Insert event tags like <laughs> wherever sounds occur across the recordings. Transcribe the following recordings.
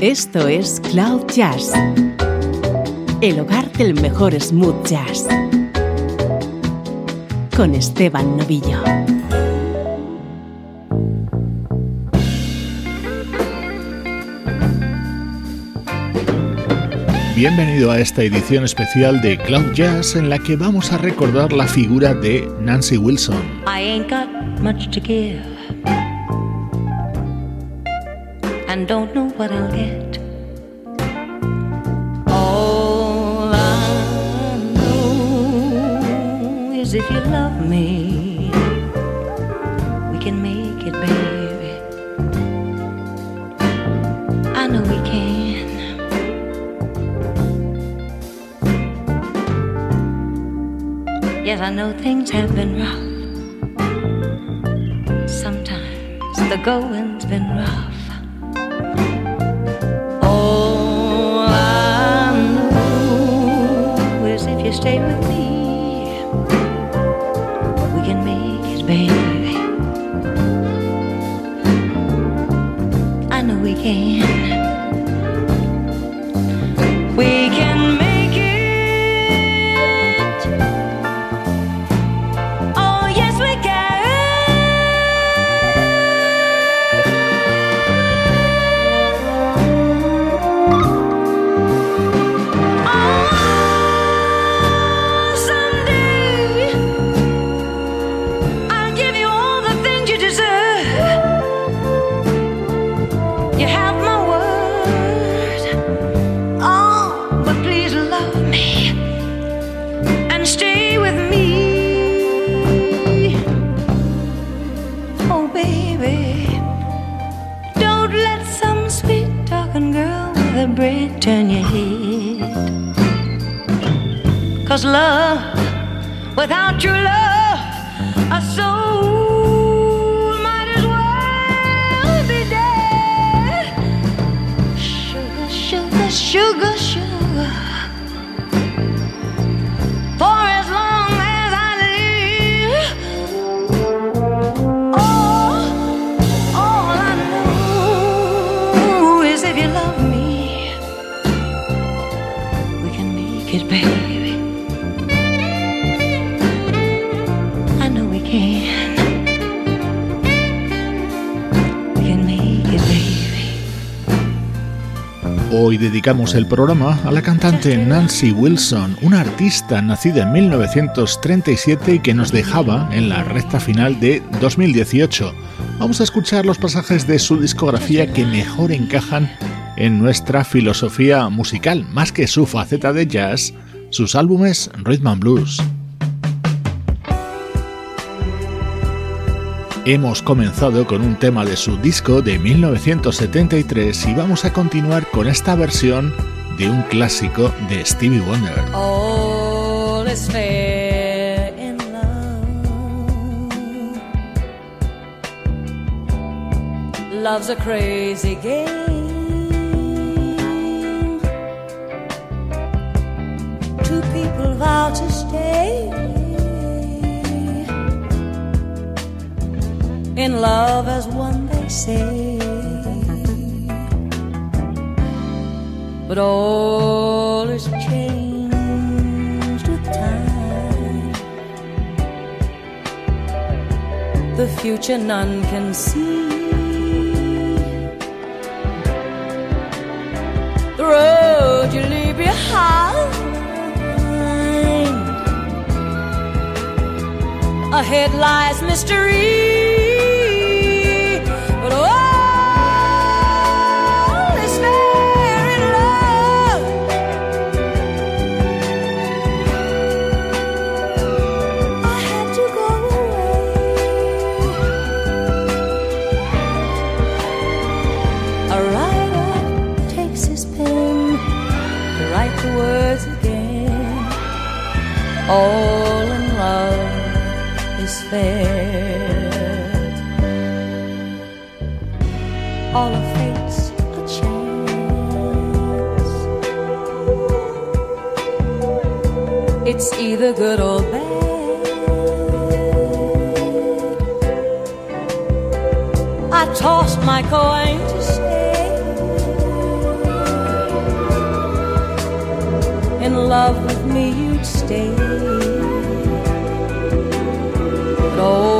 Esto es Cloud Jazz, el hogar del mejor smooth jazz, con Esteban Novillo. Bienvenido a esta edición especial de Cloud Jazz en la que vamos a recordar la figura de Nancy Wilson. I ain't got much to give and don't know what I'll get. All I know is if you love me, we can make it, baby. I know we can. Yes, I know things have been rough. Sometimes the going's been rough. I braid turn your head. Cause love, without true love, a soul might as well be dead. Sugar, sugar, sugar. Hoy dedicamos el programa a la cantante Nancy Wilson, una artista nacida en 1937 y que nos dejaba en la recta final de 2018. Vamos a escuchar los pasajes de su discografía que mejor encajan en nuestra filosofía musical, más que su faceta de jazz, sus álbumes Rhythm and Blues. Hemos comenzado con un tema de su disco de 1973 y vamos a continuar con esta versión de un clásico de Stevie Wonder. All is fair love. Love's a crazy game. Two people vow to stay in love as one, they say. But all is changed with time. The future none can see. The road you leave behind. Ahead lies mystery. All in love is fair. All of fate's a chance. It's either good or bad. I tossed my coin to love with me, you'd stay. But all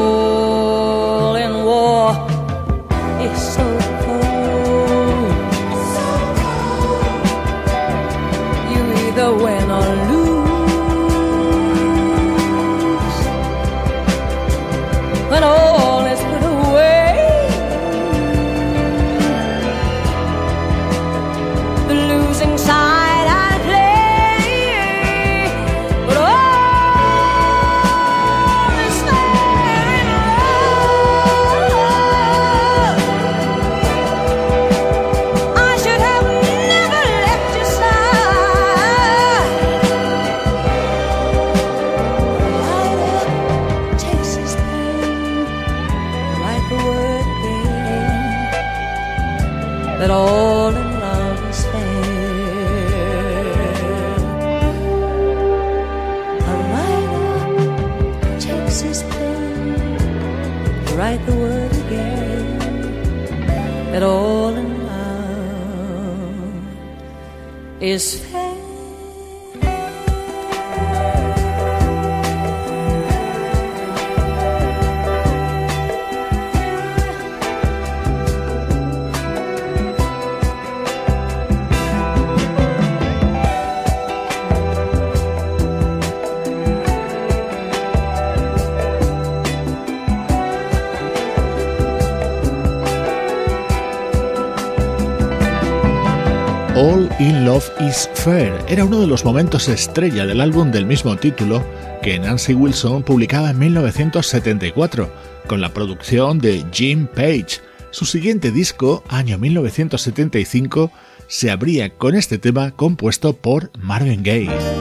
Fair era uno de los momentos estrella del álbum del mismo título que Nancy Wilson publicaba en 1974 con la producción de Jim Page. Su siguiente disco, año 1975, se abría con este tema compuesto por Marvin Gaye.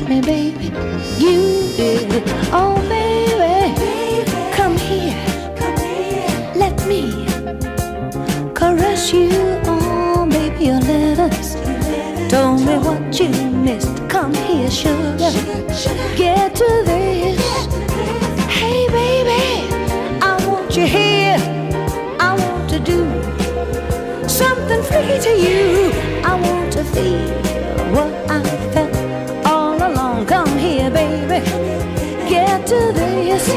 Left me, baby. You did. Oh, baby, come here. come here. Let me caress you. Oh, baby, your letters. Told me what you missed. Come here, sugar. Get to this. To this.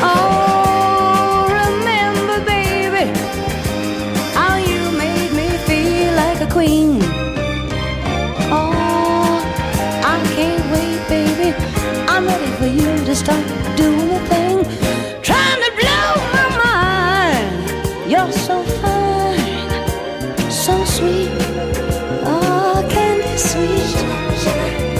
Oh, remember, baby, how you made me feel like a queen. Oh, I can't wait, baby. I'm ready for you to start doing the thing. Trying to blow my mind. You're so fine, so sweet. Oh, candy sweet.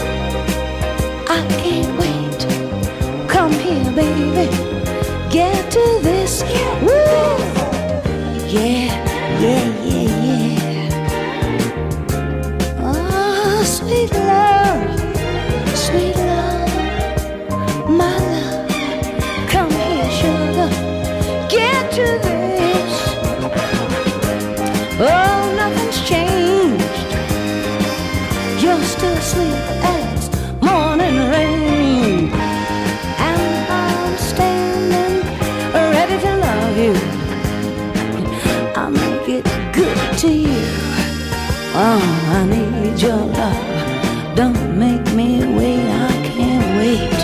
Your love. Don't make me wait, I can't wait.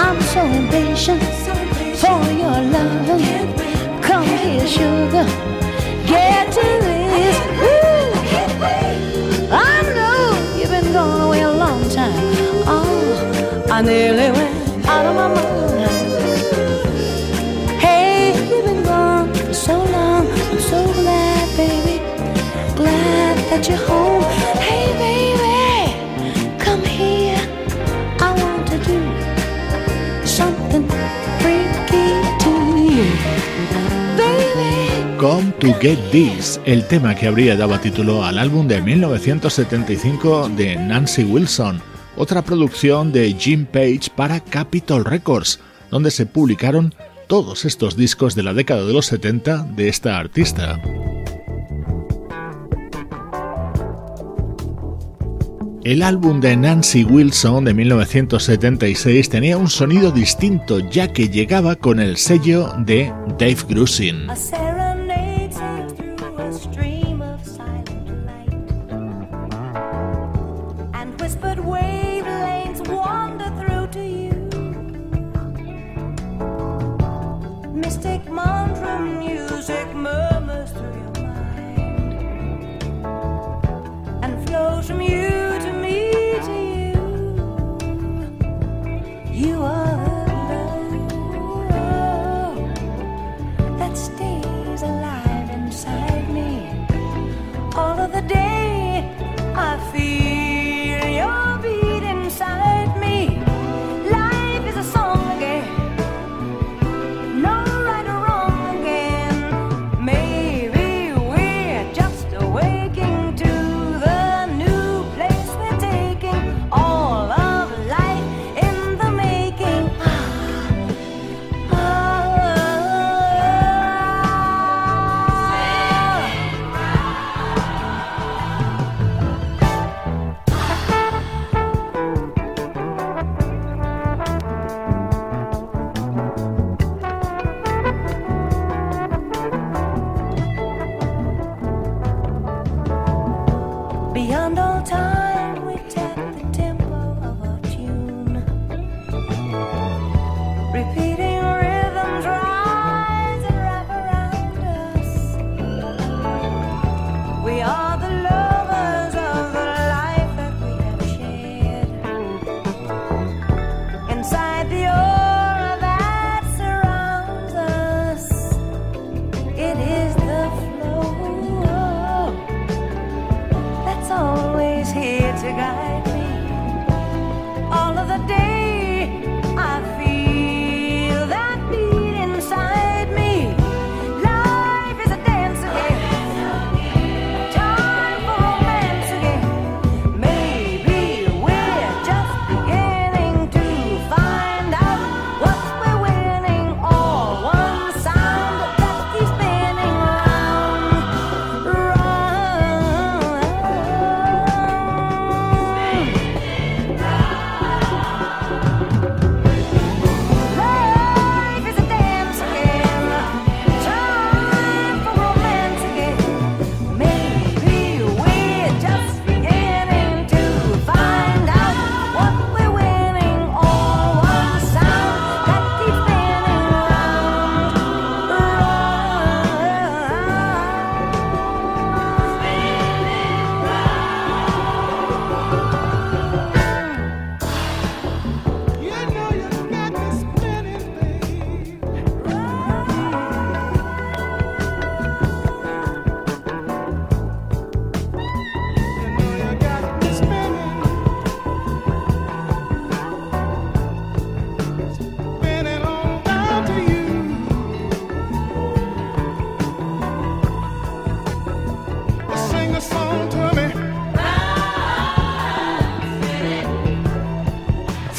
I'm so impatient for your loving. Come here, sugar. Get to this. Woo! I know you've been gone away a long time. Oh, I nearly went out of my mind. Hey, you've been gone so long. I'm so glad, baby. Glad that you're home. To Get This, el tema que habría dado título al álbum de 1975 de Nancy Wilson, otra producción de Jim Page para Capitol Records, donde se publicaron todos estos discos de la década de los 70 de esta artista. El álbum de Nancy Wilson de 1976 tenía un sonido distinto ya que llegaba con el sello de Dave Grusin.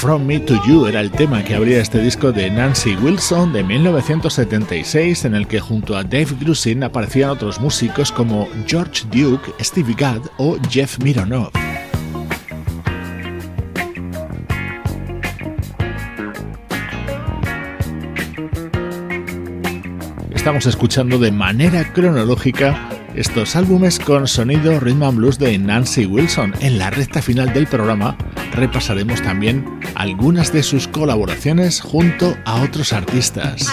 From Me to You era el tema que abría este disco de Nancy Wilson de 1976 en el que junto a Dave Grusin aparecían otros músicos como George Duke, Stevie Gadd o Jeff Mironov. Estamos escuchando de manera cronológica estos álbumes con sonido rhythm and blues de Nancy Wilson. En la recta final del programa repasaremos también algunas de sus colaboraciones junto a otros artistas.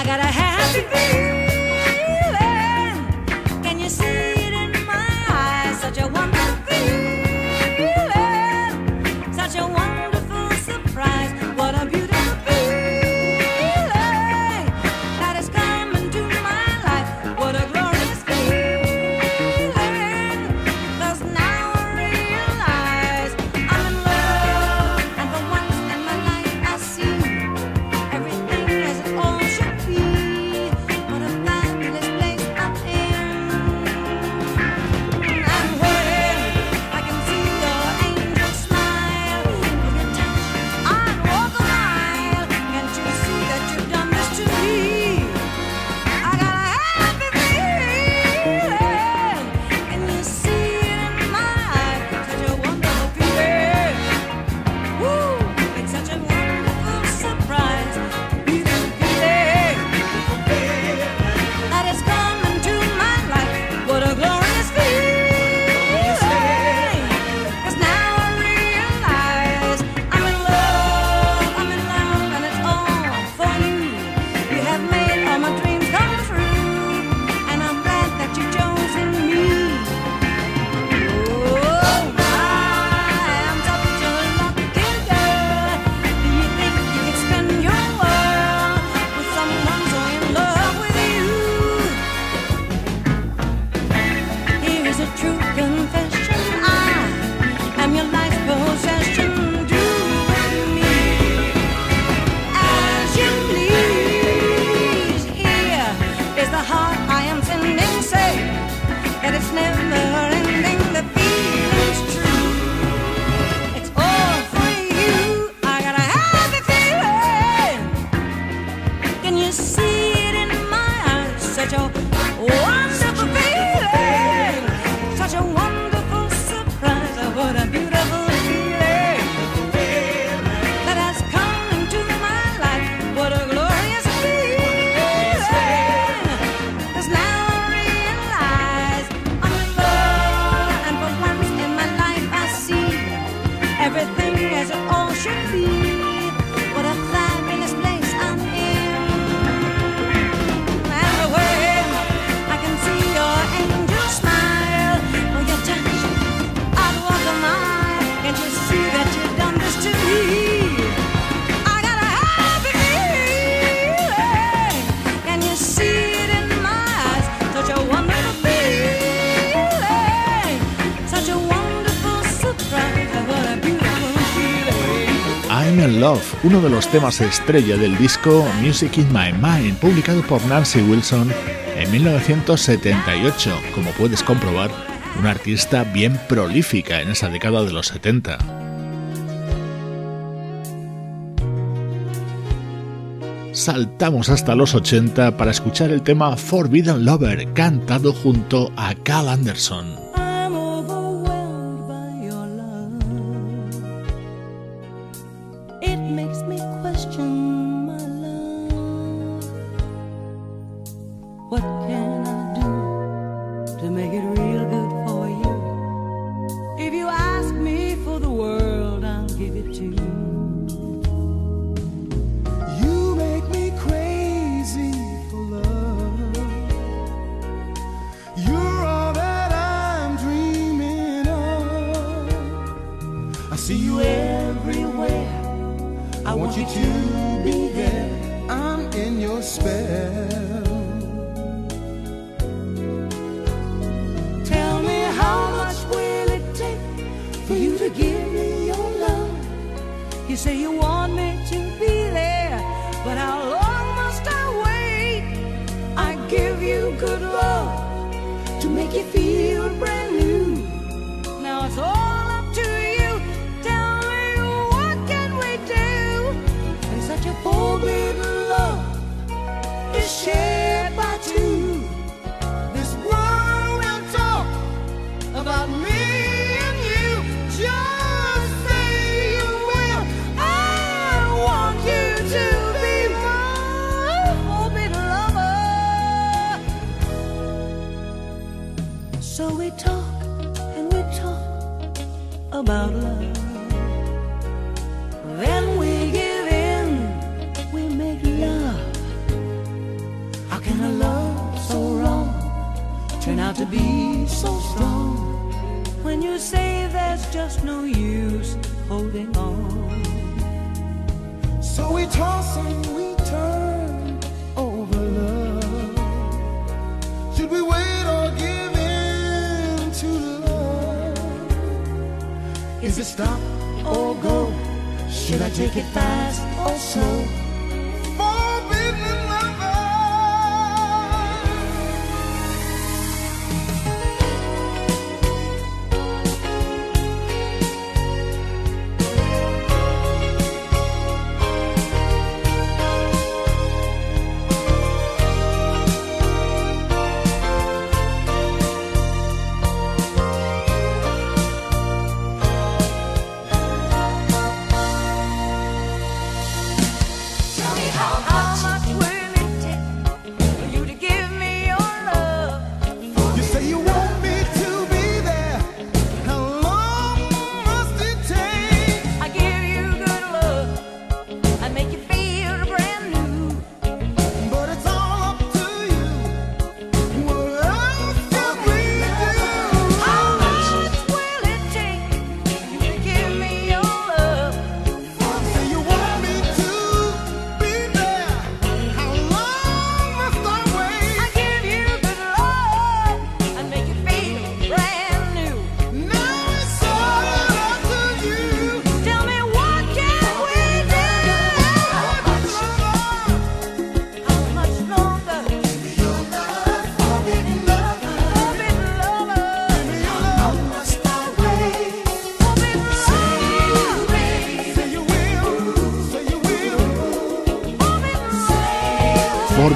Love, uno de los temas estrella del disco Music in My Mind, publicado por Nancy Wilson en 1978. Como puedes comprobar, una artista bien prolífica en esa década de los 70. Saltamos hasta los 80 para escuchar el tema Forbidden Lover, cantado junto a Cal Anderson.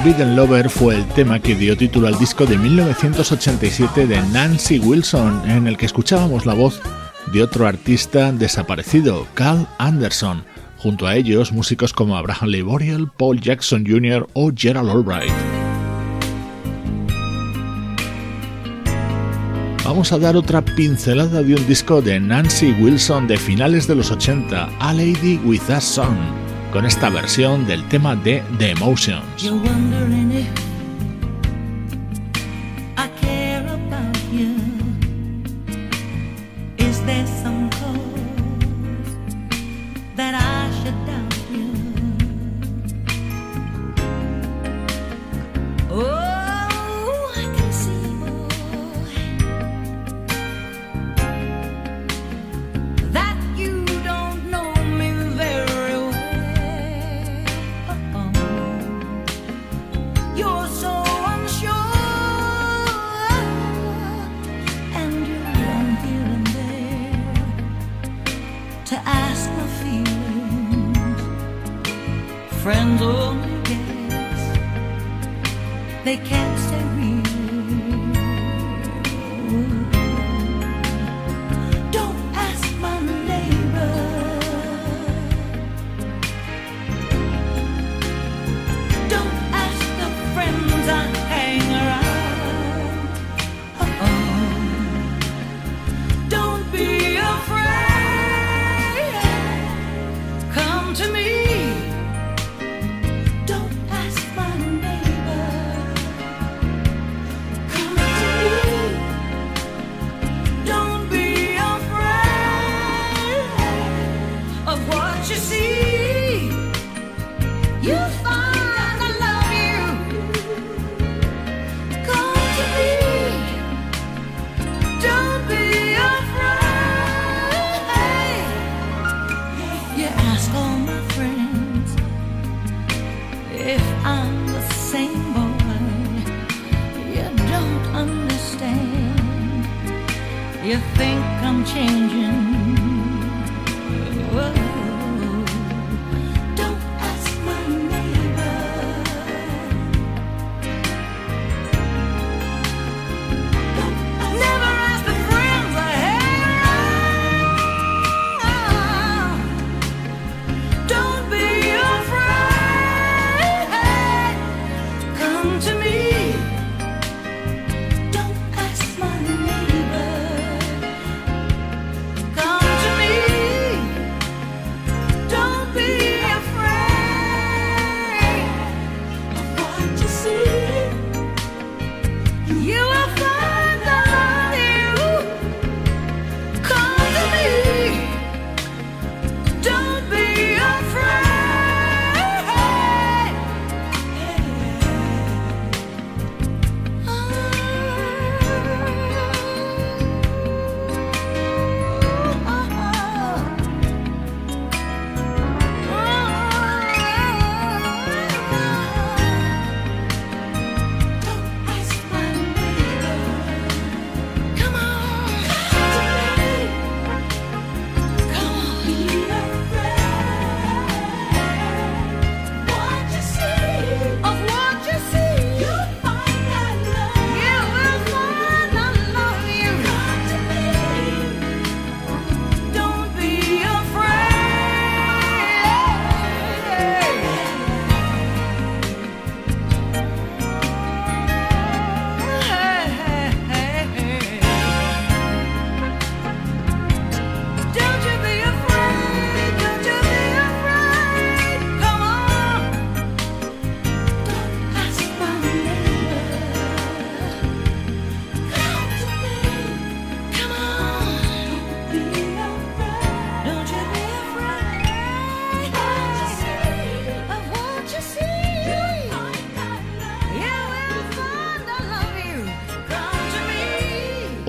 Forbidden Lover fue el tema que dio título al disco de 1987 de Nancy Wilson, en el que escuchábamos la voz de otro artista desaparecido, Carl Anderson. Junto a ellos, músicos como Abraham Lee Paul Jackson Jr. o Gerald Albright. Vamos a dar otra pincelada de un disco de Nancy Wilson de finales de los 80, A Lady with a Son con esta versión del tema de The Emotions.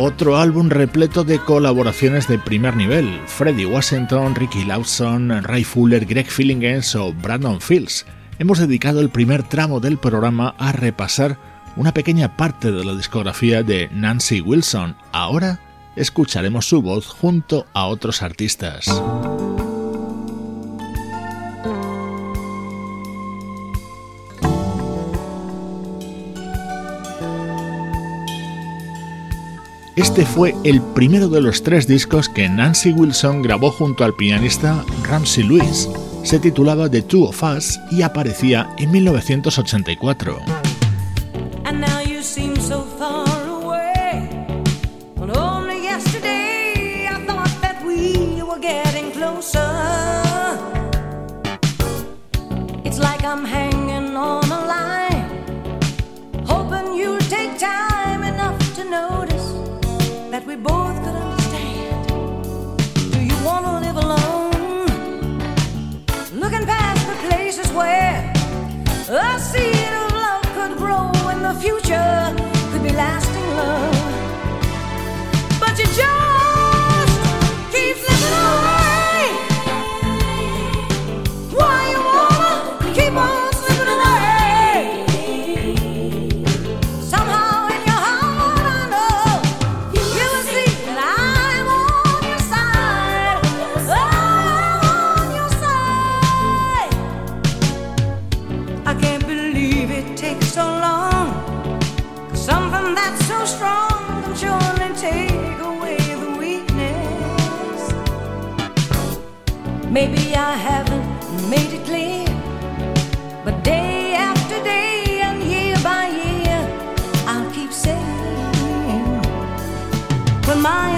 Otro álbum repleto de colaboraciones de primer nivel: Freddie Washington, Ricky Lawson, Ray Fuller, Greg Fillingens o Brandon Fields. Hemos dedicado el primer tramo del programa a repasar una pequeña parte de la discografía de Nancy Wilson. Ahora escucharemos su voz junto a otros artistas. Este fue el primero de los tres discos que Nancy Wilson grabó junto al pianista Ramsey Lewis. Se titulaba The Two of Us y aparecía en 1984. where a seed of love could grow in the future. Maybe I haven't made it clear, but day after day and year by year, I'll keep saying when my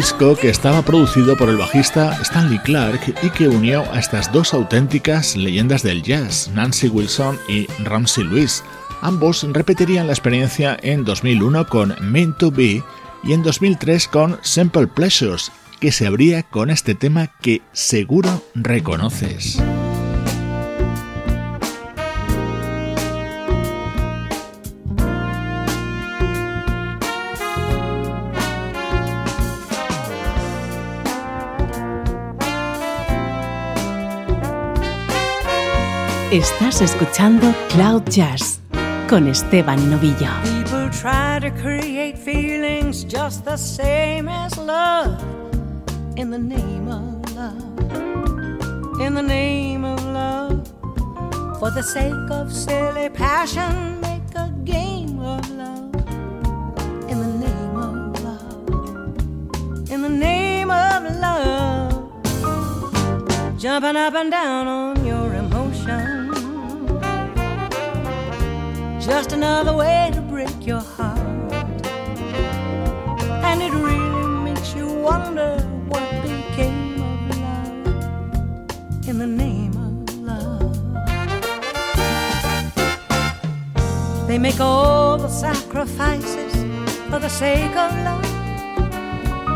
disco que estaba producido por el bajista Stanley Clark y que unió a estas dos auténticas leyendas del jazz, Nancy Wilson y Ramsey Lewis. Ambos repetirían la experiencia en 2001 con Meant to Be y en 2003 con Simple Pleasures, que se abría con este tema que seguro reconoces. Estás escuchando Cloud Jazz con Esteban Novillo. People try to create feelings just the same as love in the name of love. In the name of love. For the sake of silly passion, make a game of love. In the name of love. In the name of love. Jumping up and down on Just another way to break your heart. And it really makes you wonder what became of love in the name of love. They make all the sacrifices for the sake of love.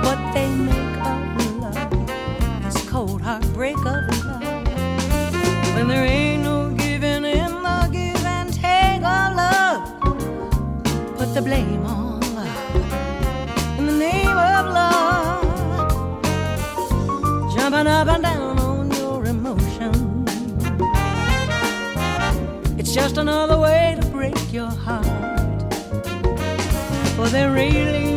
What they make of love is cold heartbreak of love. When there ain't the blame on in the name of love. Jumping up and down on your emotions. It's just another way to break your heart. For there really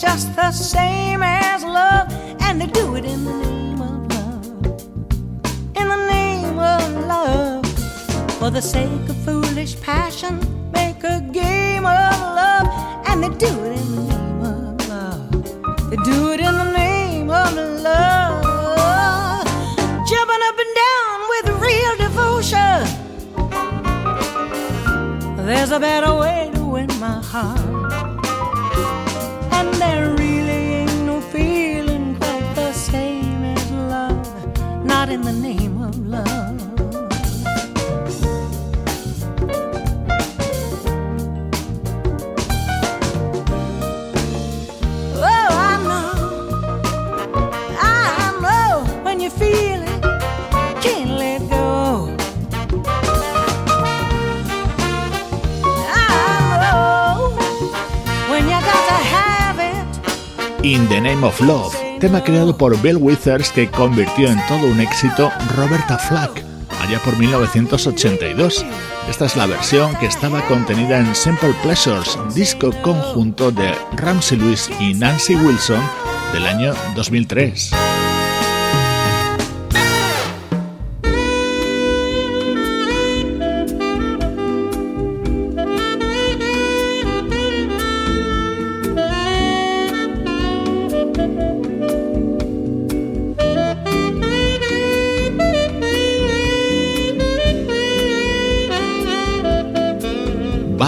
just the same as love, and they do it in the name of love. In the name of love, for the sake of foolish passion, make a game of love, and they do it in the name of love. They do it in the name of love, jumping up and down with real devotion. There's a better way to heart. And there really ain't no feeling quite the same as love, not in the name In the Name of Love, tema creado por Bill Withers que convirtió en todo un éxito Roberta Flack allá por 1982. Esta es la versión que estaba contenida en Simple Pleasures, disco conjunto de Ramsey Lewis y Nancy Wilson del año 2003.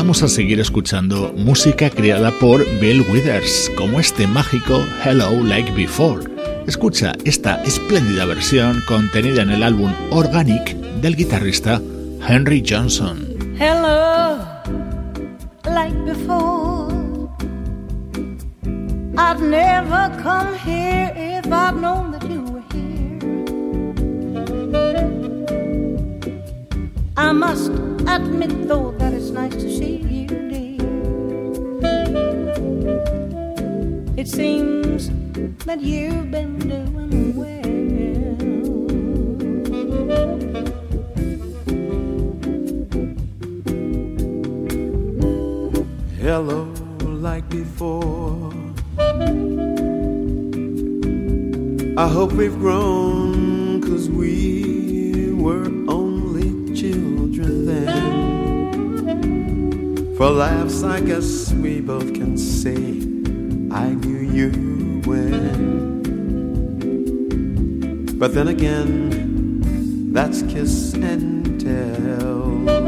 Vamos a seguir escuchando música creada por Bill Withers, como este mágico Hello Like Before. Escucha esta espléndida versión contenida en el álbum Organic del guitarrista Henry Johnson. Hello, like before. I'd never come here if I'd known that you were here. I must admit, though, that nice to see you, dear. It seems that you've been doing well. hello like before. I hope we've grown, cause we were For laughs, I guess we both can say, I knew you when. But then again, that's kiss and tell.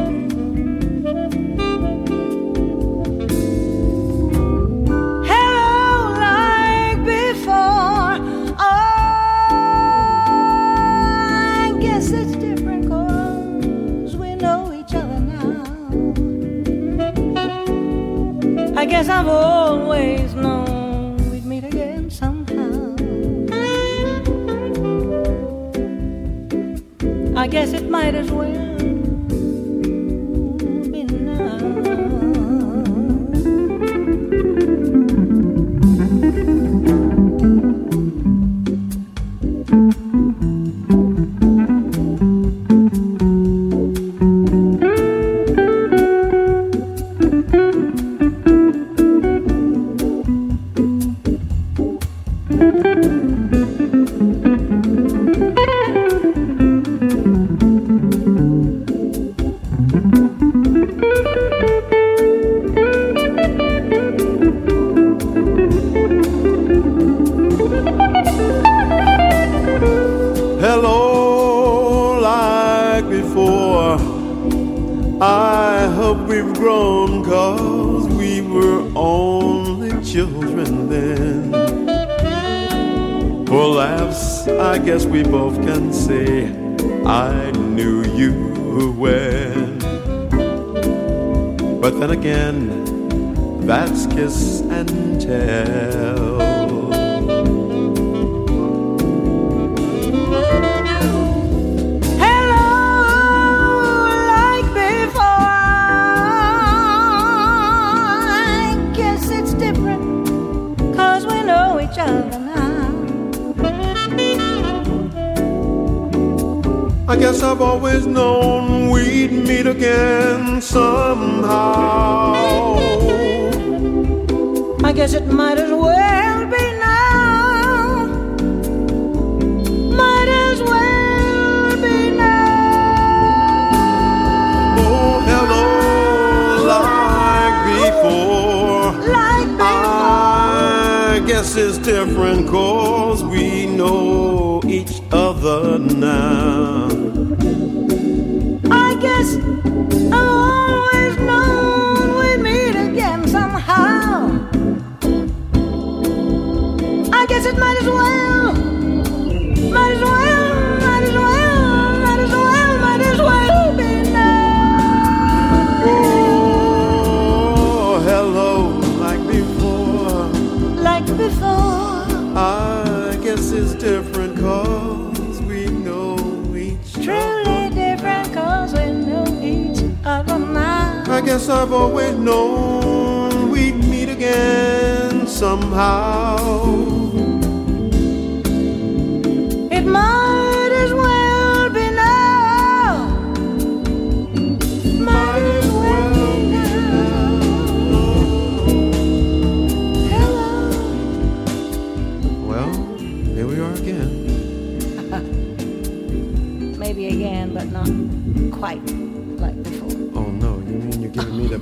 I've always known we'd meet again somehow.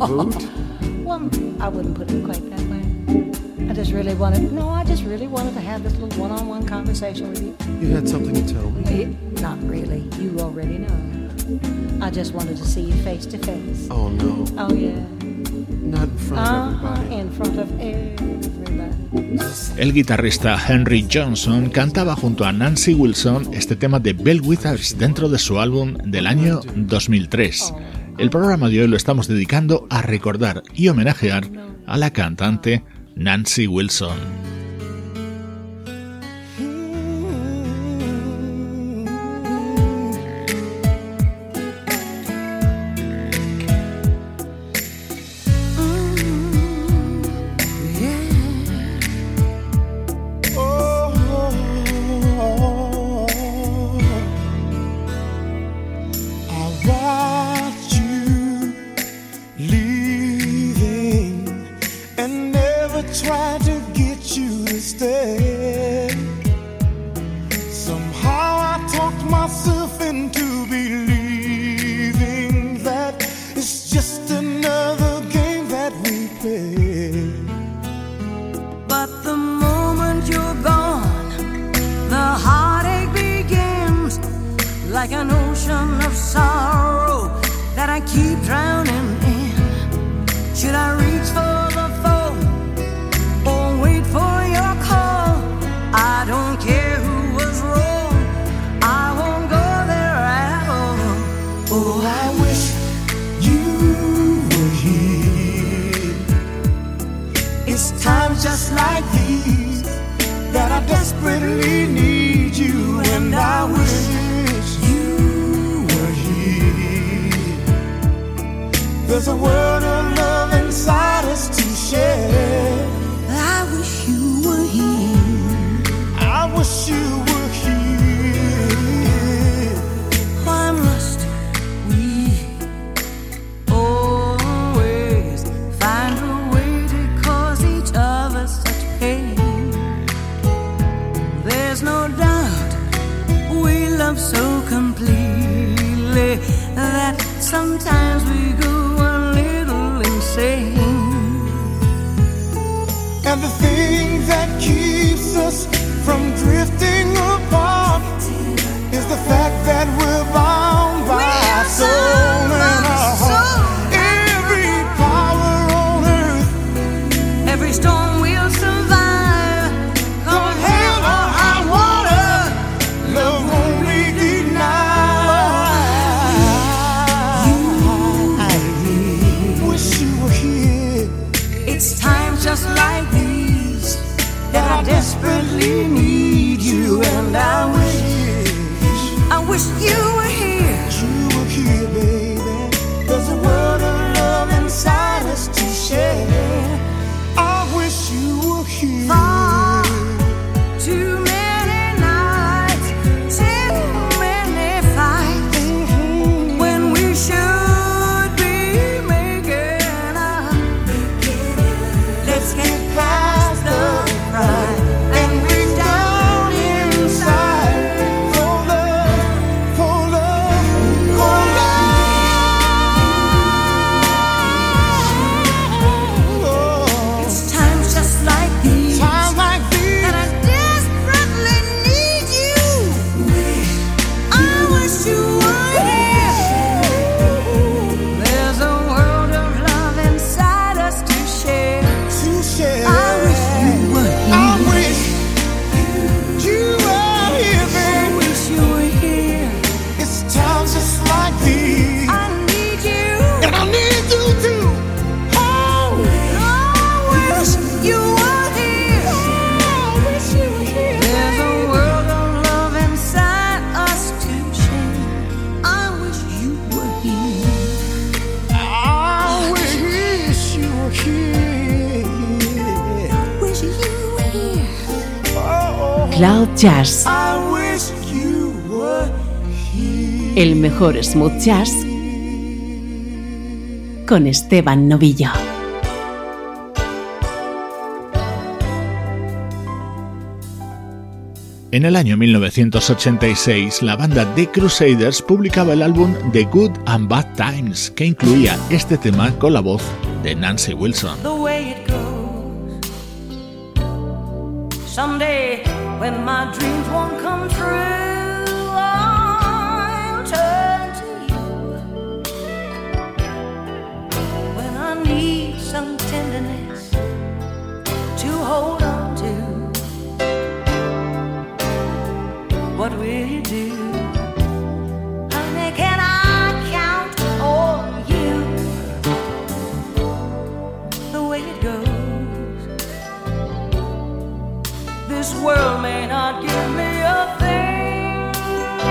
boot? <laughs> well, I wouldn't put it quite that way. I just really wanted, no, I just really wanted to have this little one on one conversation with you. You had something to tell me? It, not really. You already know. I just wanted to see you face to face. Oh, no. Oh, yeah. Not in front uh, of uh-huh, everybody. In front of everybody. El guitarrista Henry Johnson cantaba junto a Nancy Wilson este tema de Bell Withers dentro de su álbum del año 2003. El programa de hoy lo estamos dedicando recordar y homenajear a la cantante Nancy Wilson. and never tried to jazz. El mejor smooth jazz con Esteban Novillo. En el año 1986, la banda The Crusaders publicaba el álbum The Good and Bad Times, que incluía este tema con la voz de Nancy Wilson. when my dreams won't come true. I turn to you when I need some tenderness to hold on. world may not give me a thing,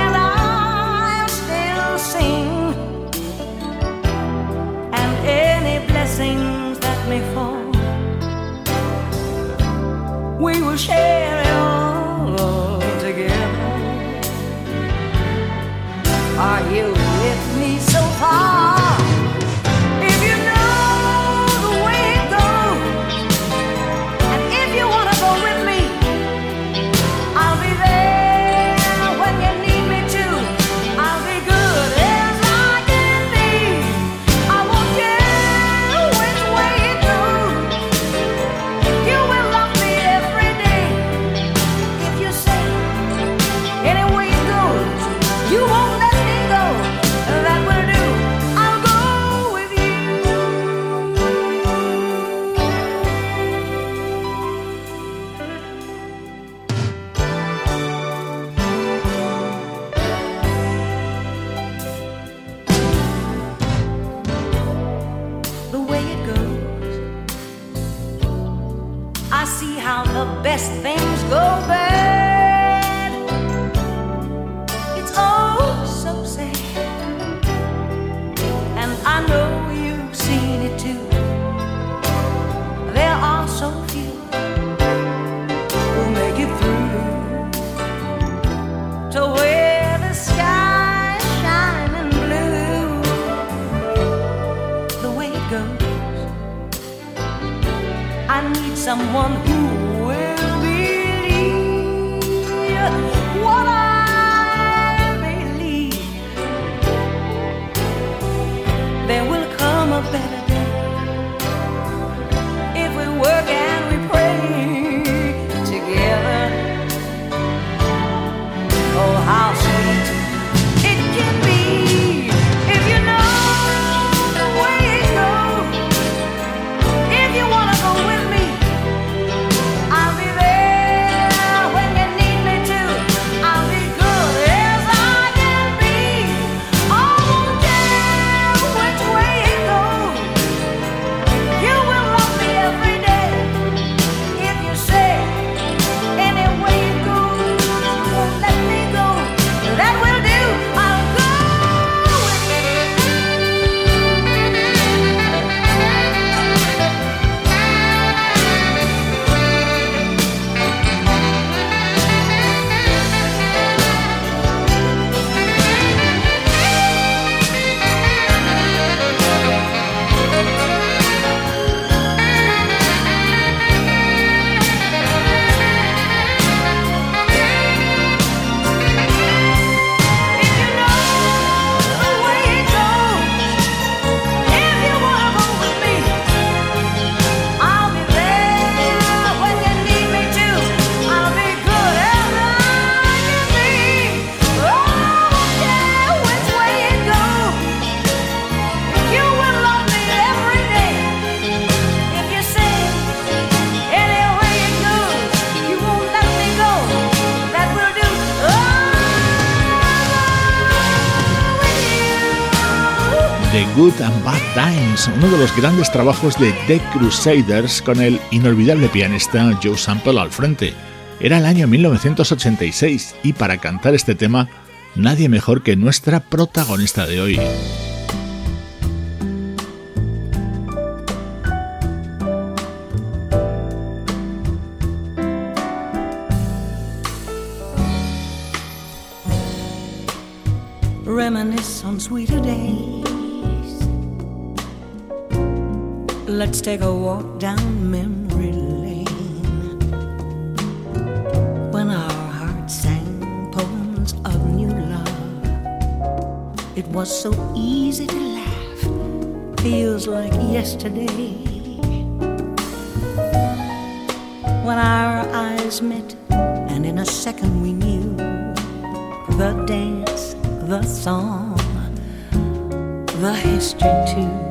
and I'll still sing. And any blessings that may fall, we will share. best things go by. Uno de los grandes trabajos de The Crusaders con el inolvidable pianista Joe Sample al frente. Era el año 1986 y para cantar este tema, nadie mejor que nuestra protagonista de hoy. Take a walk down memory lane when our hearts sang poems of new love. It was so easy to laugh, feels like yesterday. When our eyes met, and in a second we knew the dance the song, the history too.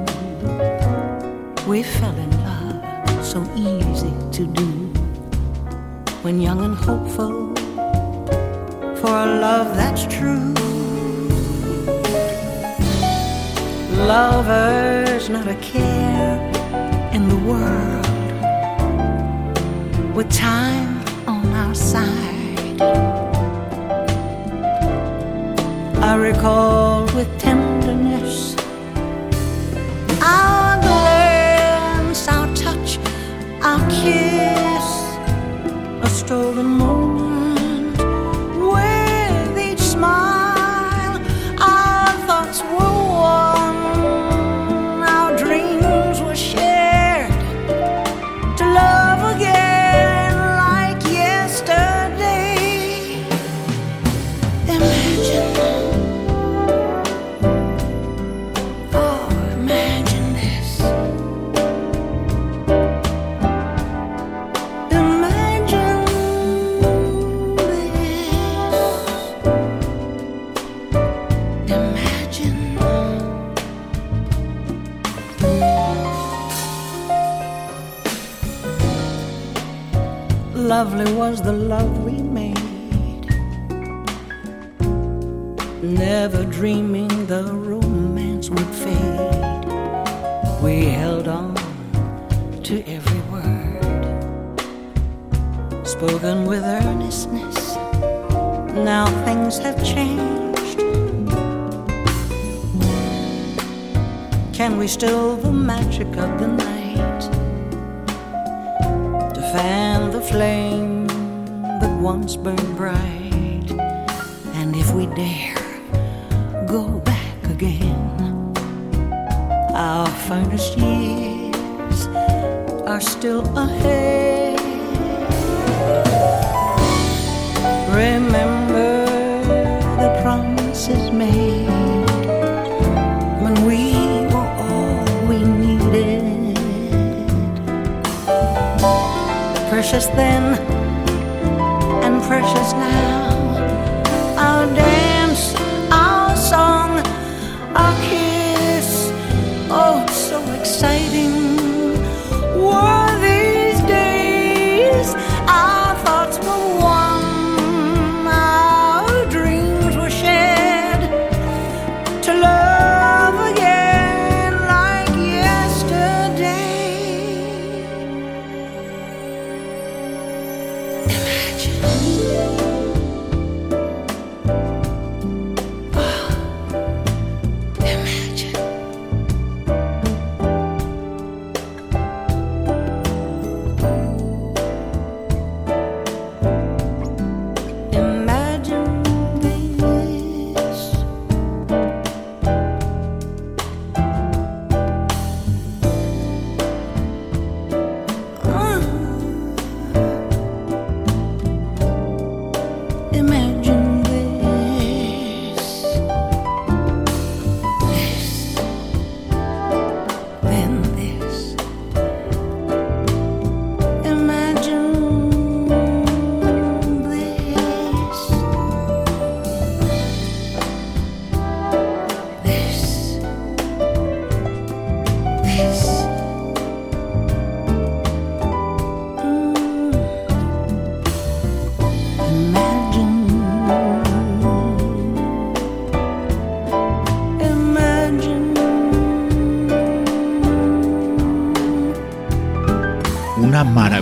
We fell in love, so easy to do. When young and hopeful, for a love that's true. Lovers, not a care in the world, with time on our side. I recall with tenderness kiss, a stolen moment Lovely was the love we made. Never dreaming the romance would fade. We held on to every word, spoken with earnestness. Now things have changed. Can we still the magic of the night flame that once burned bright? And if we dare go back again, our finest years are still ahead. Remember Precious then and precious now.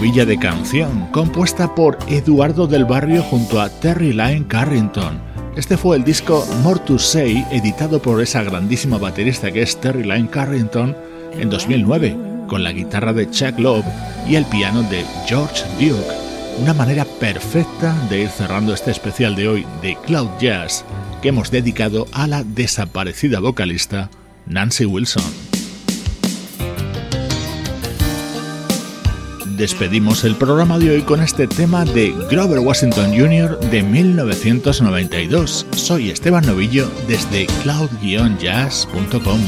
Maravilla de canción, compuesta por Eduardo del Barrio junto a Terry Lyne Carrington. Este fue el disco More to Say, editado por esa grandísima baterista que es Terry Lyne Carrington en 2009, con la guitarra de Chuck Love y el piano de George Duke. Una manera perfecta de ir cerrando este especial de hoy de Cloud Jazz. que hemos dedicado a la desaparecida vocalista Nancy Wilson. Despedimos el programa de hoy con este tema de Grover Washington Jr. de 1992. Soy Esteban Novillo desde cloud-jazz.com.